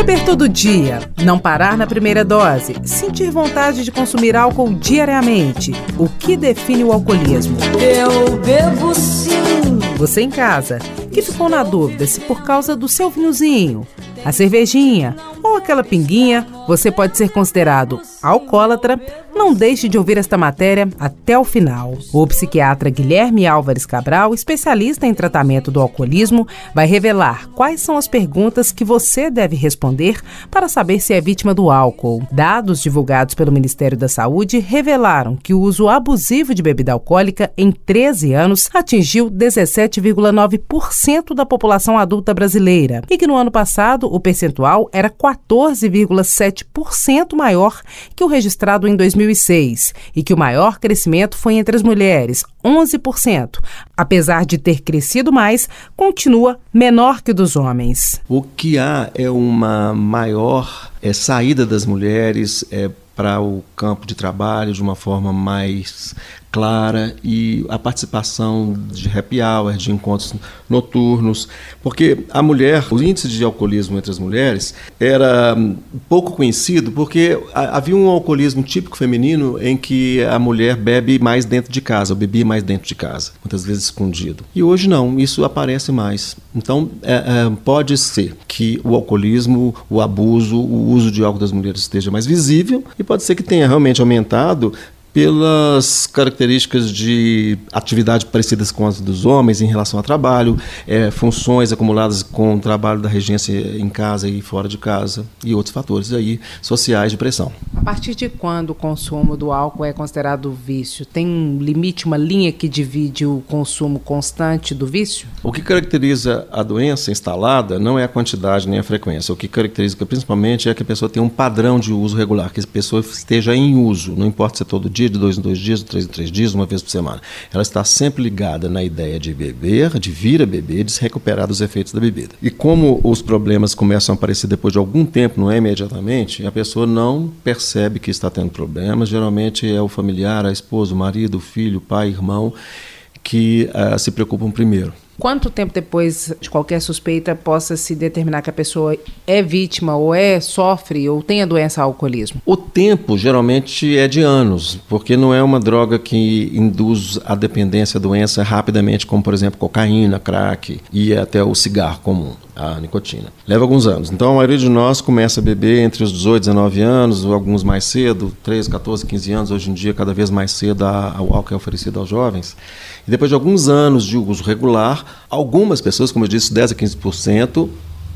Beber todo dia, não parar na primeira dose, sentir vontade de consumir álcool diariamente. O que define o alcoolismo? Eu bebo sim. Você em casa, que ficou na dúvida se por causa do seu vinhozinho, a cervejinha ou aquela pinguinha, você pode ser considerado alcoólatra, não deixe de ouvir esta matéria até o final. O psiquiatra Guilherme Álvares Cabral, especialista em tratamento do alcoolismo, vai revelar quais são as perguntas que você deve responder para saber se é vítima do álcool. Dados divulgados pelo Ministério da Saúde revelaram que o uso abusivo de bebida alcoólica em 13 anos atingiu 17,9% da população adulta brasileira e que no ano passado o percentual era 14,7% maior que o registrado em 2006 e que o maior crescimento foi entre as mulheres, 11%. Apesar de ter crescido mais, continua menor que o dos homens. O que há é uma maior é, saída das mulheres é, para o campo de trabalho de uma forma mais clara e a participação de happy hour, de encontros noturnos, porque a mulher, o índice de alcoolismo entre as mulheres era hum, pouco conhecido porque havia um alcoolismo típico feminino em que a mulher bebe mais dentro de casa, ou bebia mais dentro de casa, muitas vezes escondido. E hoje não, isso aparece mais. Então é, é, pode ser que o alcoolismo, o abuso, o uso de álcool das mulheres esteja mais visível e pode ser que tenha realmente aumentado pelas características de atividade parecidas com as dos homens em relação ao trabalho, é, funções acumuladas com o trabalho da regência em casa e fora de casa e outros fatores aí sociais de pressão. A partir de quando o consumo do álcool é considerado vício? Tem um limite, uma linha que divide o consumo constante do vício? O que caracteriza a doença instalada não é a quantidade nem a frequência. O que caracteriza principalmente é que a pessoa tem um padrão de uso regular, que a pessoa esteja em uso, não importa se é todo dia de dois em dois dias, de três em três dias, uma vez por semana. Ela está sempre ligada na ideia de beber, de vir a beber, de se recuperar dos efeitos da bebida. E como os problemas começam a aparecer depois de algum tempo, não é imediatamente, a pessoa não percebe que está tendo problemas. Geralmente é o familiar, a esposa, o marido, o filho, o pai, o irmão, que uh, se preocupam primeiro. Quanto tempo depois de qualquer suspeita possa se determinar que a pessoa é vítima ou é sofre ou tem a doença alcoolismo? O tempo geralmente é de anos, porque não é uma droga que induz a dependência à doença rapidamente, como por exemplo cocaína, crack e até o cigarro comum a nicotina. Leva alguns anos. Então a maioria de nós começa a beber entre os 18 e 19 anos, ou alguns mais cedo, 13, 14, 15 anos. Hoje em dia, cada vez mais cedo, o álcool é oferecido aos jovens. E depois de alguns anos de uso regular, algumas pessoas, como eu disse, 10 a 15%,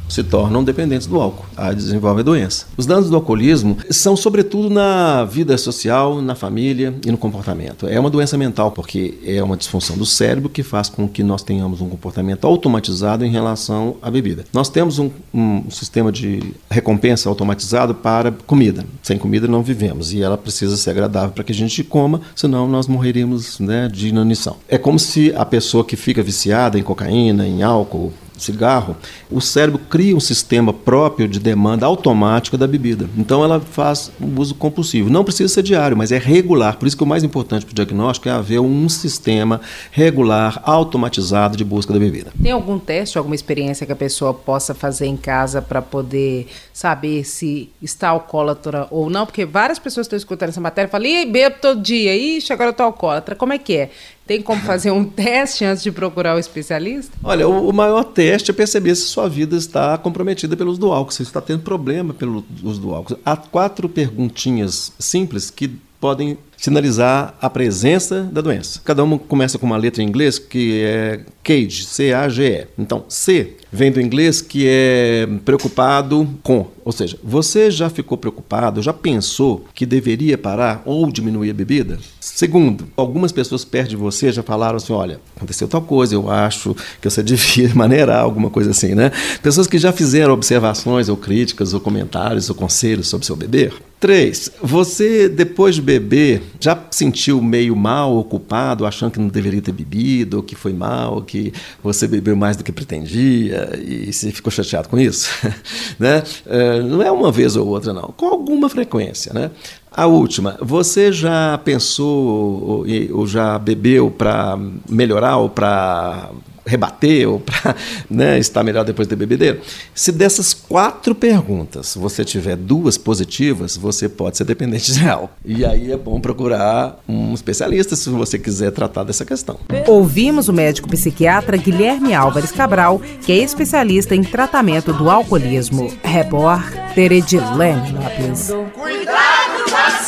se tornam dependentes do álcool, aí desenvolvem a doença. Os danos do alcoolismo são sobretudo na vida social, na família e no comportamento. É uma doença mental porque é uma disfunção do cérebro que faz com que nós tenhamos um comportamento automatizado em relação à bebida. Nós temos um, um sistema de recompensa automatizado para comida. Sem comida não vivemos e ela precisa ser agradável para que a gente coma, senão nós morreríamos né, de inanição. É como se a pessoa que fica viciada em cocaína, em álcool, cigarro, o cérebro cria um sistema próprio de demanda automática da bebida. Então ela faz o uso compulsivo. Não precisa ser diário, mas é regular. Por isso que o mais importante para o diagnóstico é haver um sistema regular, automatizado de busca da bebida. Tem algum teste, alguma experiência que a pessoa possa fazer em casa para poder saber se está alcoólatra ou não? Porque várias pessoas estão escutando essa matéria e falam, bebo todo dia, ixi, agora eu estou alcoólatra. Como é que é? Tem como fazer um teste antes de procurar o especialista? Olha, o, o maior teste é perceber se sua vida está comprometida pelo uso do álcool, se está tendo problema pelo uso do álcool. Há quatro perguntinhas simples que podem sinalizar a presença da doença. Cada uma começa com uma letra em inglês que é CAGE, C-A-G-E. Então, C vem do inglês que é preocupado com, ou seja, você já ficou preocupado, já pensou que deveria parar ou diminuir a bebida? Segundo, algumas pessoas perto de você já falaram assim, olha, aconteceu tal coisa, eu acho que você devia maneirar alguma coisa assim, né? Pessoas que já fizeram observações ou críticas ou comentários ou conselhos sobre seu beber. Três, você depois de beber já sentiu meio mal, ocupado, achando que não deveria ter bebido, ou que foi mal, que você bebeu mais do que pretendia e se ficou chateado com isso? né? É, não é uma vez ou outra, não, com alguma frequência. Né? A última, você já pensou ou, já bebeu para melhorar ou para rebater ou para né, estar melhor depois da bebedeira. Se dessas quatro perguntas você tiver duas positivas, você pode ser dependente de álcool. E aí é bom procurar um especialista se você quiser tratar dessa questão. Ouvimos o médico psiquiatra Guilherme Álvares Cabral, que é especialista em tratamento do alcoolismo. Repórter Edilene Lopes.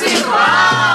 Vacilar!